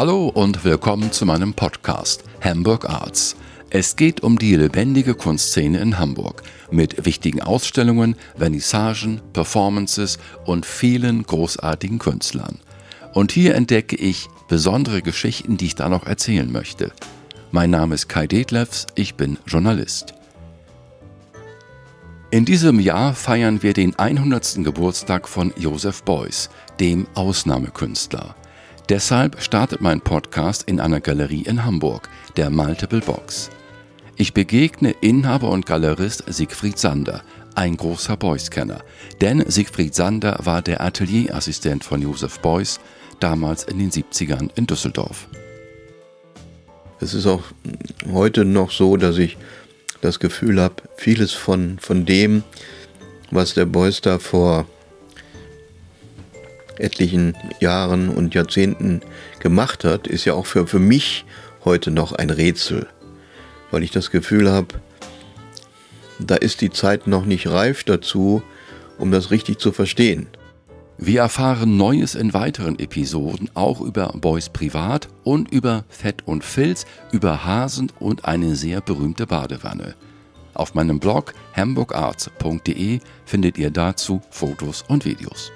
Hallo und willkommen zu meinem Podcast Hamburg Arts. Es geht um die lebendige Kunstszene in Hamburg mit wichtigen Ausstellungen, Vernissagen, Performances und vielen großartigen Künstlern. Und hier entdecke ich besondere Geschichten, die ich da noch erzählen möchte. Mein Name ist Kai Detlefs, ich bin Journalist. In diesem Jahr feiern wir den 100. Geburtstag von Joseph Beuys, dem Ausnahmekünstler. Deshalb startet mein Podcast in einer Galerie in Hamburg, der Multiple Box. Ich begegne Inhaber und Galerist Siegfried Sander, ein großer Beuys-Kenner. Denn Siegfried Sander war der Atelierassistent von Joseph Beuys, damals in den 70ern in Düsseldorf. Es ist auch heute noch so, dass ich das Gefühl habe, vieles von, von dem, was der Beuys da vor etlichen Jahren und Jahrzehnten gemacht hat, ist ja auch für, für mich heute noch ein Rätsel. Weil ich das Gefühl habe, da ist die Zeit noch nicht reif dazu, um das richtig zu verstehen. Wir erfahren Neues in weiteren Episoden, auch über Boys Privat und über Fett und Filz, über Hasen und eine sehr berühmte Badewanne. Auf meinem Blog hamburgarts.de findet ihr dazu Fotos und Videos.